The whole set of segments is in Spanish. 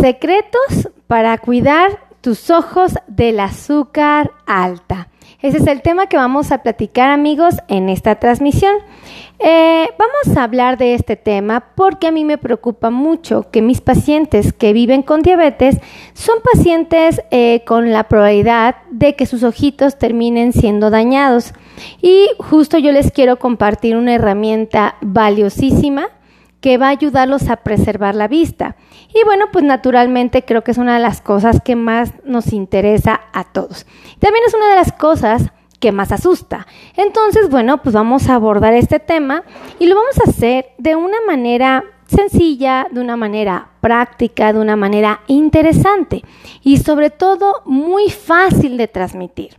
Secretos para cuidar tus ojos del azúcar alta. Ese es el tema que vamos a platicar amigos en esta transmisión. Eh, vamos a hablar de este tema porque a mí me preocupa mucho que mis pacientes que viven con diabetes son pacientes eh, con la probabilidad de que sus ojitos terminen siendo dañados. Y justo yo les quiero compartir una herramienta valiosísima que va a ayudarlos a preservar la vista. Y bueno, pues naturalmente creo que es una de las cosas que más nos interesa a todos. También es una de las cosas que más asusta. Entonces, bueno, pues vamos a abordar este tema y lo vamos a hacer de una manera sencilla, de una manera práctica, de una manera interesante y sobre todo muy fácil de transmitir.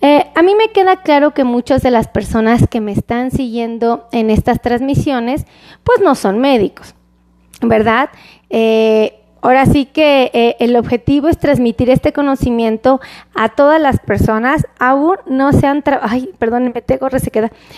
Eh, a mí me queda claro que muchas de las personas que me están siguiendo en estas transmisiones, pues no son médicos, ¿verdad? Eh, Ahora sí que eh, el objetivo es transmitir este conocimiento a todas las personas, aún no sean, ay, perdón, me tengo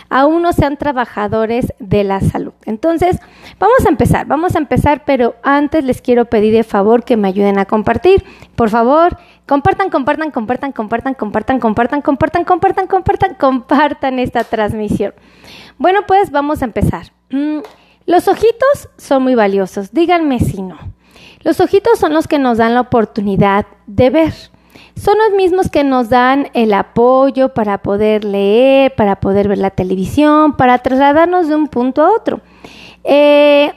aún no sean trabajadores de la salud. Entonces, vamos a empezar, vamos a empezar, pero antes les quiero pedir de favor que me ayuden a compartir. Por favor, compartan, compartan, compartan, compartan, compartan, compartan, compartan, compartan, compartan, compartan esta transmisión. Bueno, pues vamos a empezar. Mm, los ojitos son muy valiosos, díganme si no. Los ojitos son los que nos dan la oportunidad de ver. Son los mismos que nos dan el apoyo para poder leer, para poder ver la televisión, para trasladarnos de un punto a otro. Eh,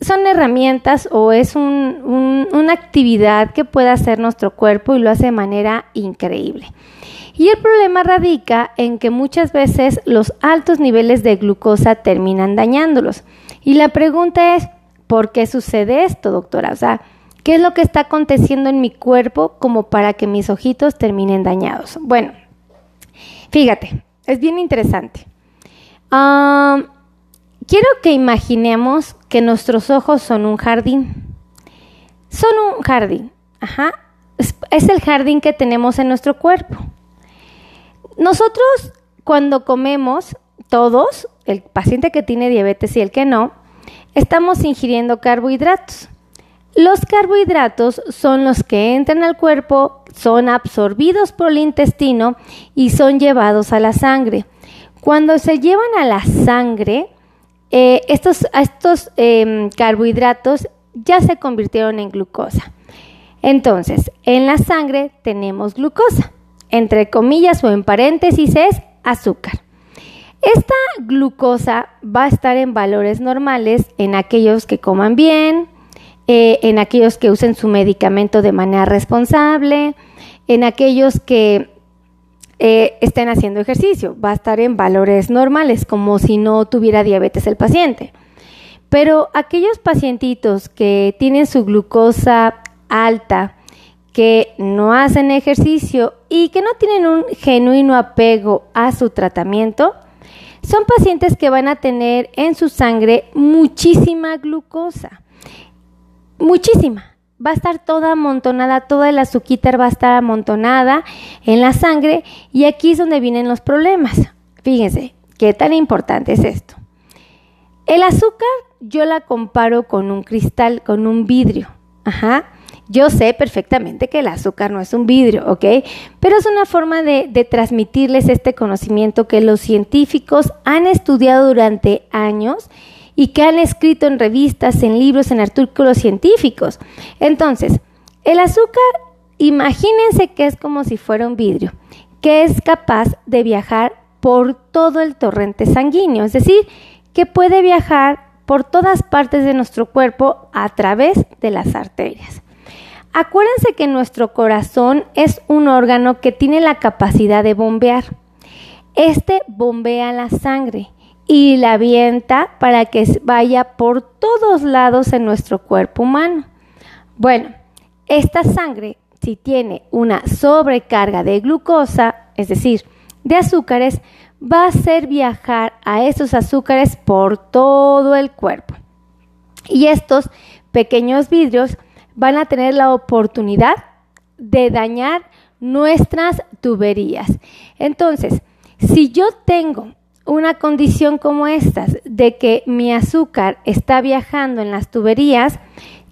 son herramientas o es una actividad que puede hacer nuestro cuerpo y lo hace de manera increíble. Y el problema radica en que muchas veces los altos niveles de glucosa terminan dañándolos. Y la pregunta es, ¿por qué sucede esto, doctora? O sea, ¿qué es lo que está aconteciendo en mi cuerpo como para que mis ojitos terminen dañados? Bueno, fíjate, es bien interesante. quiero que imaginemos que nuestros ojos son un jardín. Son un jardín, ajá. es el jardín que tenemos en nuestro cuerpo. Nosotros cuando comemos, todos, el paciente que tiene diabetes y el que no, estamos ingiriendo carbohidratos. Los carbohidratos son los que entran al cuerpo, son absorbidos por el intestino y son llevados a la sangre. Cuando se llevan a la sangre, eh, estos, em, carbohidratos ya se convirtieron en glucosa. Entonces, en la sangre tenemos glucosa. Entre comillas o en paréntesis es azúcar. Esta glucosa va a estar en valores normales en aquellos que coman bien, eh, en aquellos que usen su medicamento de manera responsable, en aquellos que eh, estén haciendo ejercicio. Va a estar en valores normales, como si no tuviera diabetes el paciente. Pero aquellos pacientitos que tienen su glucosa alta, que no hacen ejercicio y que no tienen un genuino apego a su tratamiento, son pacientes que van a tener en su sangre muchísima glucosa. Muchísima. Va a estar toda amontonada, toda el azúcar va a estar amontonada en la sangre y aquí es donde vienen los problemas. Fíjense, qué tan importante es esto. El azúcar yo la comparo con un cristal, con un vidrio. Ajá. Yo sé perfectamente que el azúcar no es un vidrio, ¿ok? Pero es una forma de, transmitirles este conocimiento que los científicos han estudiado durante años y que han escrito en revistas, en libros, en artículos científicos. Entonces, el azúcar, imagínense que es como si fuera un vidrio, que es capaz de viajar por todo el torrente sanguíneo, es decir, que puede viajar por todas partes de nuestro cuerpo a través de las arterias. Acuérdense que nuestro corazón es un órgano que tiene la capacidad de bombear. Este bombea la sangre y la avienta para que vaya por todos lados en nuestro cuerpo humano. Bueno, esta sangre, si tiene una sobrecarga de glucosa, es decir, de azúcares, va a hacer viajar a esos azúcares por todo el cuerpo. Y estos pequeños vidrios van a tener la oportunidad de dañar nuestras tuberías. Entonces, si yo tengo una condición como esta, de que mi azúcar está viajando en las tuberías,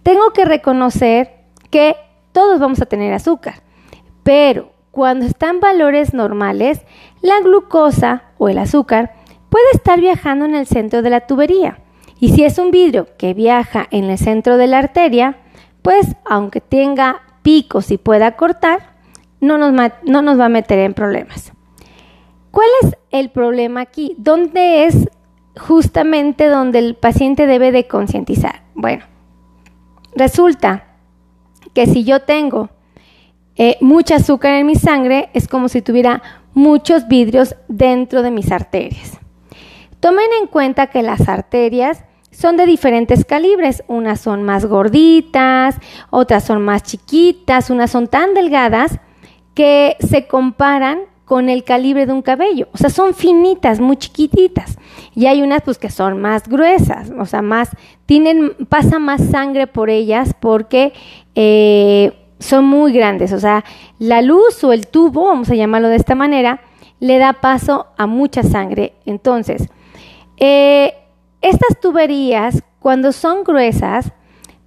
tengo que reconocer que todos vamos a tener azúcar, pero cuando están valores normales, la glucosa o el azúcar puede estar viajando en el centro de la tubería. Y si es un vidrio que viaja en el centro de la arteria, pues aunque tenga picos y pueda cortar, no nos, no nos va a meter en problemas. ¿Cuál es el problema aquí? ¿Dónde es justamente donde el paciente debe de concientizar? Bueno, resulta que si yo tengo eh, mucha azúcar en mi sangre, es como si tuviera muchos vidrios dentro de mis arterias. Tomen en cuenta que las arterias son de diferentes calibres. Unas son más gorditas, otras son más chiquitas, unas son tan delgadas que se comparan con el calibre de un cabello. O sea, son finitas, muy chiquititas. Y hay unas pues que son más gruesas, o sea, más, tienen, pasa más sangre por ellas porque eh, son muy grandes. O sea, la luz o el tubo, vamos a llamarlo de esta manera, le da paso a mucha sangre. Entonces, eh, estas tuberías, cuando son gruesas,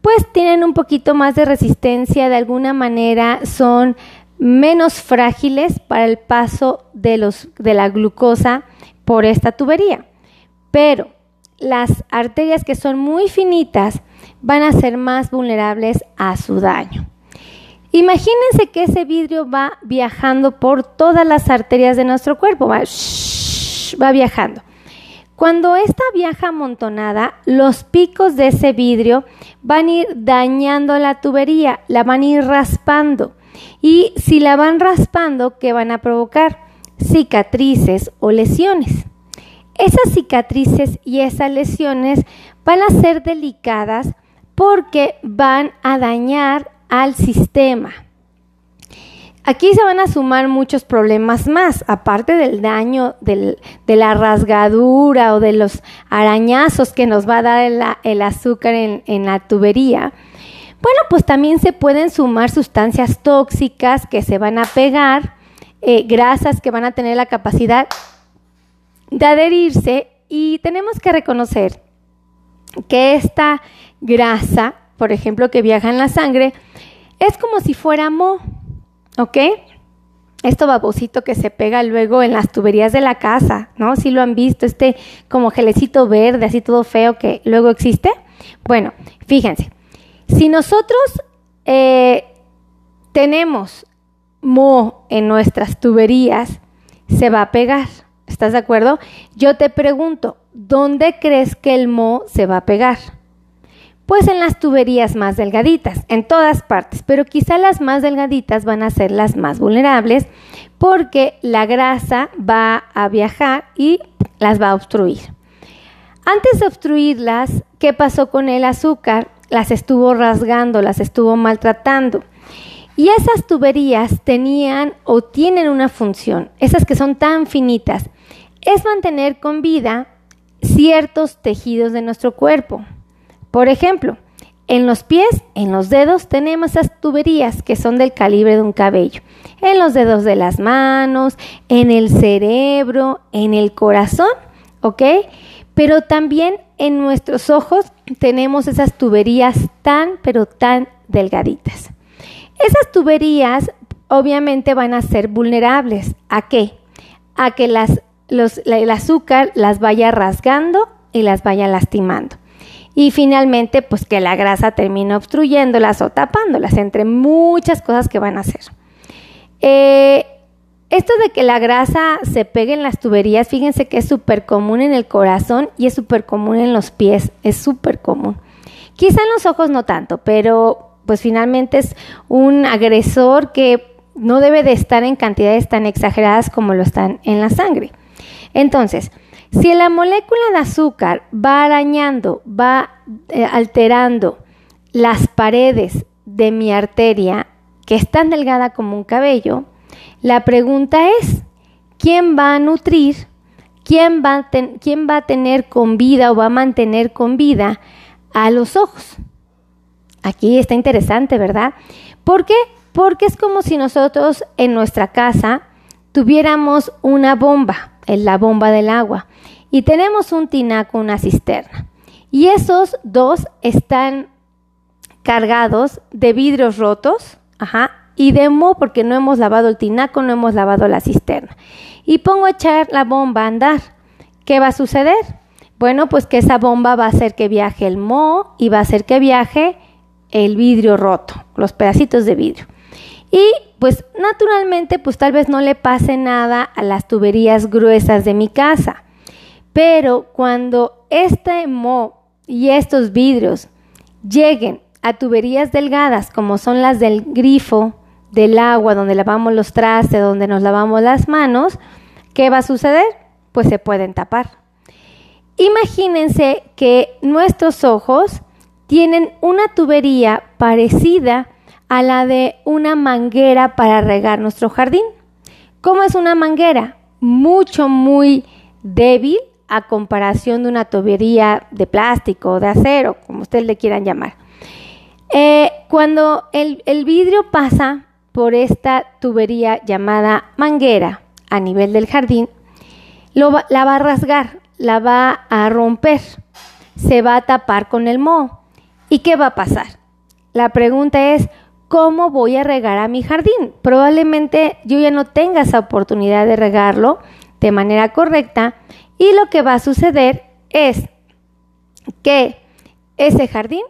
pues tienen un poquito más de resistencia, de alguna manera son menos frágiles para el paso de, la glucosa por esta tubería. Pero las arterias que son muy finitas van a ser más vulnerables a su daño. Imagínense que ese vidrio va viajando por todas las arterias de nuestro cuerpo, va viajando. Cuando esta viaja amontonada, los picos de ese vidrio van a ir dañando la tubería, la van a ir raspando. Y si la van raspando, ¿qué van a provocar? Cicatrices o lesiones. Esas cicatrices y esas lesiones van a ser delicadas porque van a dañar al sistema. Aquí se van a sumar muchos problemas más, aparte del daño de la rasgadura o de los arañazos que nos va a dar el, azúcar en, la tubería. Bueno, pues también se pueden sumar sustancias tóxicas que se van a pegar, eh, grasas que van a tener la capacidad de adherirse y tenemos que reconocer que esta grasa, por ejemplo, que viaja en la sangre, es como si fuera mo ¿Ok? Esto babosito que se pega luego en las tuberías de la casa, ¿no? Si lo han visto, este como gelecito verde, así todo feo que luego existe. Bueno, fíjense, si nosotros eh, tenemos mo en nuestras tuberías, se va a pegar. ¿Estás de acuerdo? Yo te pregunto, ¿dónde crees que el mo se va a pegar? Pues en las tuberías más delgaditas, en todas partes, pero quizá las más delgaditas van a ser las más vulnerables porque la grasa va a viajar y las va a obstruir. Antes de obstruirlas, ¿qué pasó con el azúcar? Las estuvo rasgando, las estuvo maltratando. Y esas tuberías tenían o tienen una función, esas que son tan finitas, es mantener con vida ciertos tejidos de nuestro cuerpo. Por ejemplo, en los pies, en los dedos, tenemos esas tuberías que son del calibre de un cabello. En los dedos de las manos, en el cerebro, en el corazón, ¿ok? Pero también en nuestros ojos tenemos esas tuberías tan, pero tan delgaditas. Esas tuberías obviamente van a ser vulnerables. ¿A qué? A que las, el azúcar las vaya rasgando y las vaya lastimando y finalmente pues que la grasa termine obstruyéndolas o tapándolas, entre muchas cosas que van a hacer. Eh, esto de que la grasa se pegue en las tuberías, fíjense que es súper común en el corazón y es súper común en los pies, es súper común. Quizá en los ojos no tanto, pero pues finalmente es un agresor que no debe de estar en cantidades tan exageradas como lo están en la sangre. Entonces, si la molécula de azúcar va arañando, va eh, alterando las paredes de mi arteria, que es tan delgada como un cabello, la pregunta es, ¿quién va a nutrir? ¿Quién va a, ¿Quién va a tener con vida o va a mantener con vida a los ojos? Aquí está interesante, ¿verdad? ¿Por qué? Porque es como si nosotros en nuestra casa tuviéramos una bomba la bomba del agua. Y tenemos un tinaco, una cisterna. Y esos dos están cargados de vidrios rotos, ajá, y de mo porque no hemos lavado el tinaco, no hemos lavado la cisterna. Y pongo a echar la bomba a andar. ¿Qué va a suceder? Bueno, pues que esa bomba va a hacer que viaje el mo y va a hacer que viaje el vidrio roto, los pedacitos de vidrio. Y pues naturalmente, pues tal vez no le pase nada a las tuberías gruesas de mi casa. Pero cuando este mo y estos vidrios lleguen a tuberías delgadas como son las del grifo, del agua, donde lavamos los trastes, donde nos lavamos las manos, ¿qué va a suceder? Pues se pueden tapar. Imagínense que nuestros ojos tienen una tubería parecida a la de una manguera para regar nuestro jardín. ¿Cómo es una manguera? Mucho, muy débil a comparación de una tubería de plástico, de acero, como ustedes le quieran llamar. Eh, cuando el, el vidrio pasa por esta tubería llamada manguera a nivel del jardín, lo la va a rasgar, la va a romper, se va a tapar con el moho. ¿Y qué va a pasar? La pregunta es, ¿cómo voy a regar a mi jardín? Probablemente yo ya no tenga esa oportunidad de regarlo de manera correcta y lo que va a suceder es que ese jardín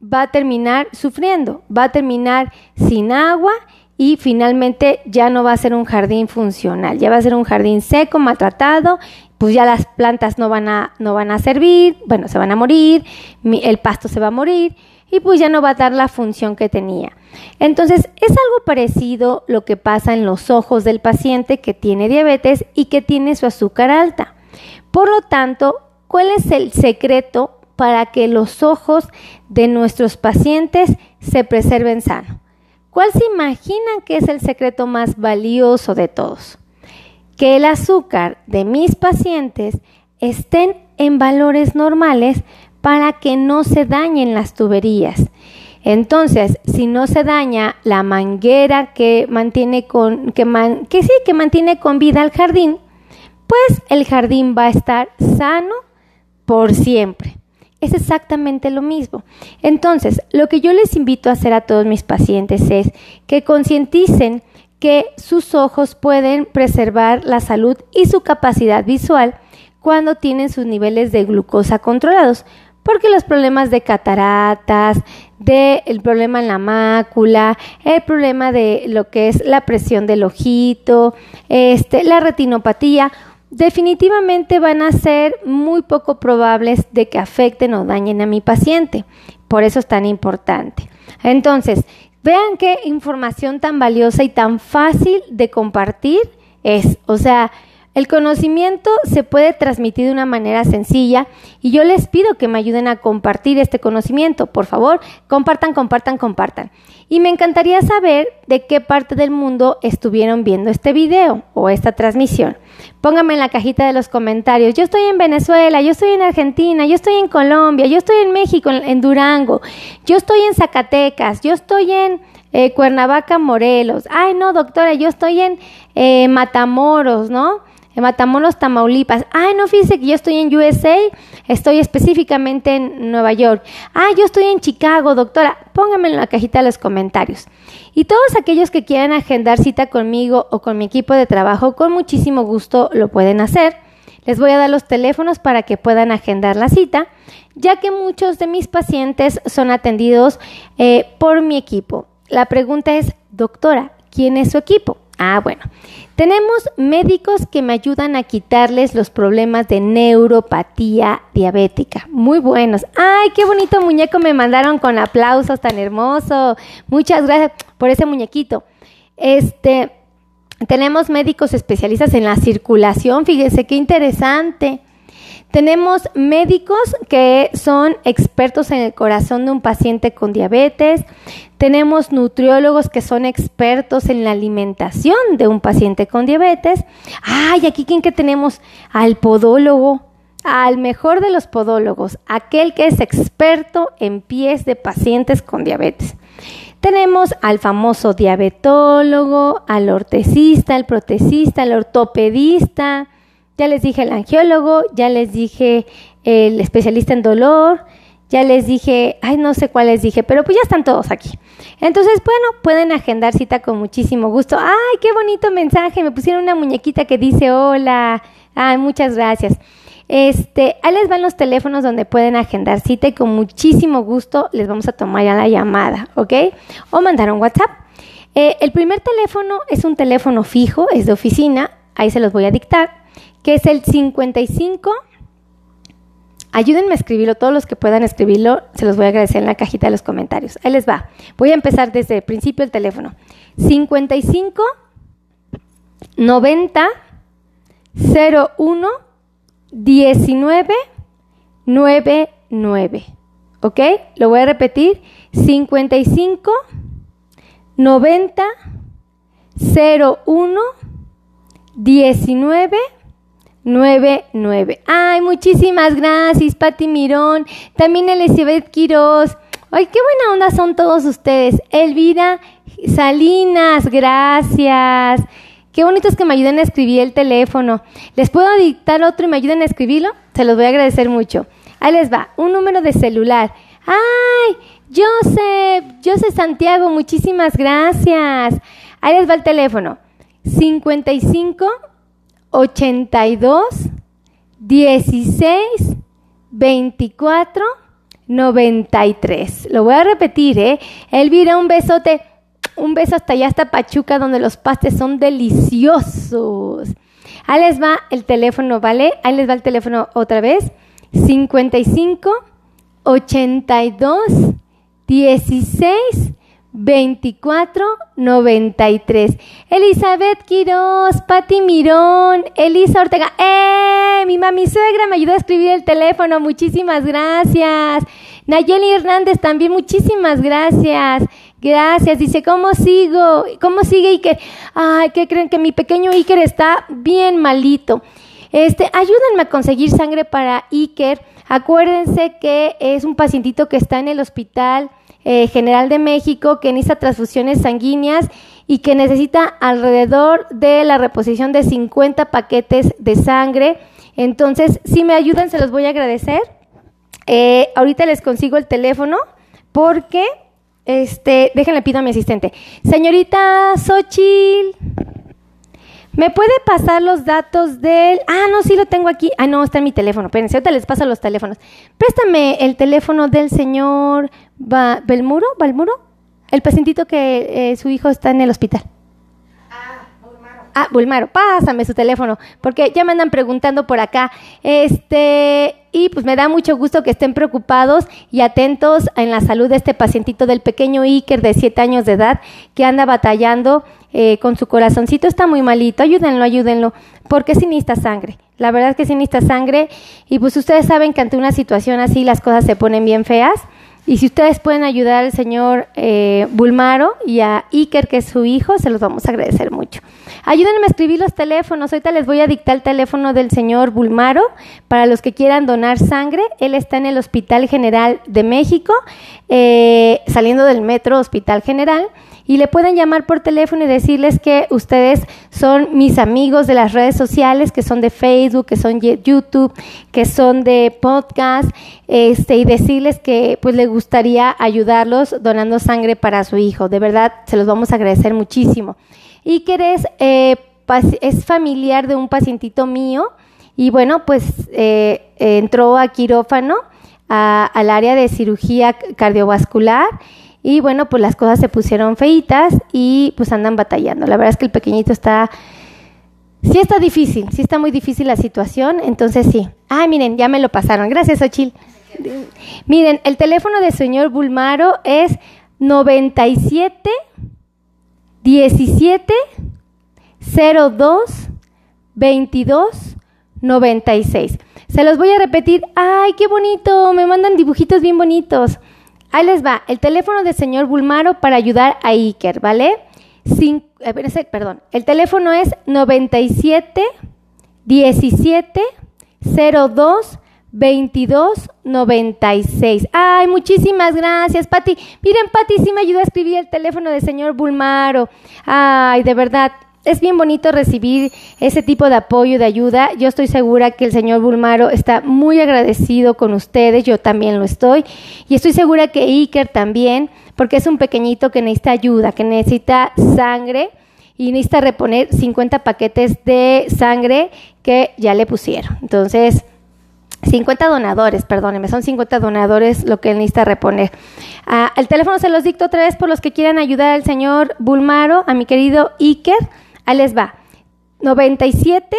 va a terminar sufriendo, va a terminar sin agua y finalmente ya no va a ser un jardín funcional, ya va a ser un jardín seco, maltratado pues ya las plantas no van a, no van a servir, bueno, se van a morir, el pasto se va a morir y pues ya no va a dar la función que tenía. Entonces, es algo parecido lo que pasa en los ojos del paciente que tiene diabetes y que tiene su azúcar alta. Por lo tanto, ¿cuál es el secreto para que los ojos de nuestros pacientes se preserven sano? ¿Cuál se imaginan que es el secreto más valioso de todos? que el azúcar de mis pacientes estén en valores normales para que no se dañen las tuberías. Entonces, si no se daña la manguera que mantiene con que, sí que mantiene con vida el jardín, pues el jardín va a estar sano por siempre. Es exactamente lo mismo. Entonces, lo que yo les invito a hacer a todos mis pacientes es que concienticen que sus ojos pueden preservar la salud y su capacidad visual cuando tienen sus niveles de glucosa controlados, porque los problemas de cataratas, del problema en la mácula, el problema de lo que es la presión del ojito, este, la retinopatía, definitivamente van a ser muy poco probables de que afecten o dañen a mi paciente. Por eso es tan importante. Entonces, Vean qué información tan valiosa y tan fácil de compartir es. O sea, el conocimiento se puede transmitir de una manera sencilla y yo les pido que me ayuden a compartir este conocimiento. Por favor, compartan, compartan, compartan. Y me encantaría saber de qué parte del mundo estuvieron viendo este video o esta transmisión. Pónganme en la cajita de los comentarios. Yo estoy en Venezuela, yo estoy en Argentina, yo estoy en Colombia, yo estoy en México, en, Durango, yo estoy en Zacatecas, yo estoy en eh, Cuernavaca, Morelos. Ay, no, doctora, yo estoy en eh, Matamoros, ¿no? En Matamoros, Tamaulipas. Ay, no, fíjese que yo estoy en USA, estoy específicamente en Nueva York. Ah, yo estoy en Chicago, doctora. Póngame en la cajita de los comentarios. Y todos aquellos que quieran agendar cita conmigo o con mi equipo de trabajo, con muchísimo gusto lo pueden hacer. Les voy a dar los teléfonos para que puedan agendar la cita, ya que muchos de mis pacientes son atendidos eh, por mi equipo. La pregunta es, doctora, ¿quién es su equipo? Ah, bueno. Tenemos médicos que me ayudan a quitarles los problemas de neuropatía diabética. Muy buenos. Ay, qué bonito muñeco me mandaron con aplausos tan hermoso. Muchas gracias por ese muñequito. Este, tenemos médicos especialistas en la circulación. Fíjense qué interesante. Tenemos médicos que son expertos en el corazón de un paciente con diabetes. Tenemos nutriólogos que son expertos en la alimentación de un paciente con diabetes. Ay, aquí quién que tenemos al podólogo, al mejor de los podólogos, aquel que es experto en pies de pacientes con diabetes. Tenemos al famoso diabetólogo, al ortesista, al protecista, al ortopedista, ya les dije el angiólogo, ya les dije el especialista en dolor, ya les dije, ay, no sé cuál les dije, pero pues ya están todos aquí. Entonces, bueno, pueden agendar cita con muchísimo gusto. Ay, qué bonito mensaje, me pusieron una muñequita que dice hola. Ay, muchas gracias. Este, ahí les van los teléfonos donde pueden agendar cita y con muchísimo gusto les vamos a tomar ya la llamada, ¿ok? O mandar un WhatsApp. Eh, el primer teléfono es un teléfono fijo, es de oficina, ahí se los voy a dictar, que es el 55. Ayúdenme a escribirlo, todos los que puedan escribirlo, se los voy a agradecer en la cajita de los comentarios. Ahí les va. Voy a empezar desde el principio el teléfono. 55 90 01 19 99. ¿Ok? Lo voy a repetir. 55 90 01 19 99. Ay, muchísimas gracias, Pati Mirón. También Elizabeth Quiroz. Ay, qué buena onda son todos ustedes. Elvira Salinas, gracias. Qué bonito es que me ayuden a escribir el teléfono. ¿Les puedo dictar otro y me ayuden a escribirlo? Se los voy a agradecer mucho. Ahí les va, un número de celular. ¡Ay! Joseph, Joseph Santiago, muchísimas gracias. Ahí les va el teléfono. 55 82 16 24 93. Lo voy a repetir, ¿eh? Elvira, un besote. Un beso hasta allá, hasta Pachuca, donde los pastes son deliciosos. Ahí les va el teléfono, ¿vale? Ahí les va el teléfono otra vez. 55 82 16 24 93. Elizabeth Quiroz, Pati Mirón, Elisa Ortega. ¡Eh! Mi mami suegra me ayudó a escribir el teléfono. Muchísimas gracias. Nayeli Hernández también, muchísimas gracias. Gracias. Dice, ¿cómo sigo? ¿Cómo sigue Iker? Ay, ¿qué creen? Que mi pequeño Iker está bien malito. Este, ayúdenme a conseguir sangre para Iker. Acuérdense que es un pacientito que está en el hospital eh, General de México, que necesita transfusiones sanguíneas y que necesita alrededor de la reposición de 50 paquetes de sangre. Entonces, si me ayudan, se los voy a agradecer. Eh, ahorita les consigo el teléfono porque este, déjenle pido a mi asistente. Señorita Xochil, ¿me puede pasar los datos del... Ah, no, sí lo tengo aquí. Ah, no, está en mi teléfono. Espérense, ahorita les paso los teléfonos. Préstame el teléfono del señor Belmuro, Balmuro, el pacientito que eh, su hijo está en el hospital. Ah, Bulmaro, pásame su teléfono, porque ya me andan preguntando por acá. Este, y pues me da mucho gusto que estén preocupados y atentos en la salud de este pacientito del pequeño Iker de 7 años de edad que anda batallando eh, con su corazoncito. Está muy malito, ayúdenlo, ayúdenlo, porque sí necesita sangre. La verdad es que sí necesita sangre y pues ustedes saben que ante una situación así las cosas se ponen bien feas. Y si ustedes pueden ayudar al señor eh, Bulmaro y a Iker, que es su hijo, se los vamos a agradecer mucho. Ayúdenme a escribir los teléfonos. Ahorita les voy a dictar el teléfono del señor Bulmaro para los que quieran donar sangre. Él está en el Hospital General de México, eh, saliendo del Metro Hospital General y le pueden llamar por teléfono y decirles que ustedes son mis amigos de las redes sociales, que son de Facebook, que son de YouTube, que son de podcast, este, y decirles que pues le gustaría ayudarlos donando sangre para su hijo. De verdad, se los vamos a agradecer muchísimo. Y que eh, es familiar de un pacientito mío y bueno, pues eh, entró a quirófano, al área de cirugía cardiovascular y bueno, pues las cosas se pusieron feitas y pues andan batallando. La verdad es que el pequeñito está... Sí está difícil, sí está muy difícil la situación, entonces sí. Ay, miren, ya me lo pasaron. Gracias, Ochil. Miren, el teléfono del señor Bulmaro es 97 17 02 22 96. Se los voy a repetir. Ay, qué bonito, me mandan dibujitos bien bonitos. Ahí les va, el teléfono del señor Bulmaro para ayudar a Iker, ¿vale? Eh, perdón, el teléfono es 97 17 02 22 96. Ay, muchísimas gracias, Pati. Miren, Pati sí me ayudó a escribir el teléfono del señor Bulmaro. Ay, de verdad, es bien bonito recibir ese tipo de apoyo, de ayuda. Yo estoy segura que el señor Bulmaro está muy agradecido con ustedes, yo también lo estoy. Y estoy segura que Iker también, porque es un pequeñito que necesita ayuda, que necesita sangre y necesita reponer 50 paquetes de sangre que ya le pusieron. Entonces, 50 donadores, perdónenme, son 50 donadores lo que él necesita reponer. Ah, el teléfono se los dicto otra vez por los que quieran ayudar al señor Bulmaro, a mi querido Iker. Ahí les va. 97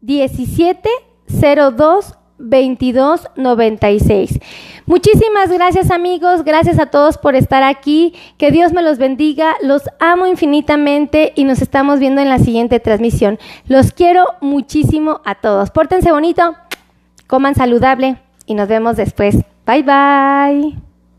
17 02 22 96. Muchísimas gracias amigos, gracias a todos por estar aquí, que Dios me los bendiga, los amo infinitamente y nos estamos viendo en la siguiente transmisión. Los quiero muchísimo a todos. Pórtense bonito, coman saludable y nos vemos después. Bye bye.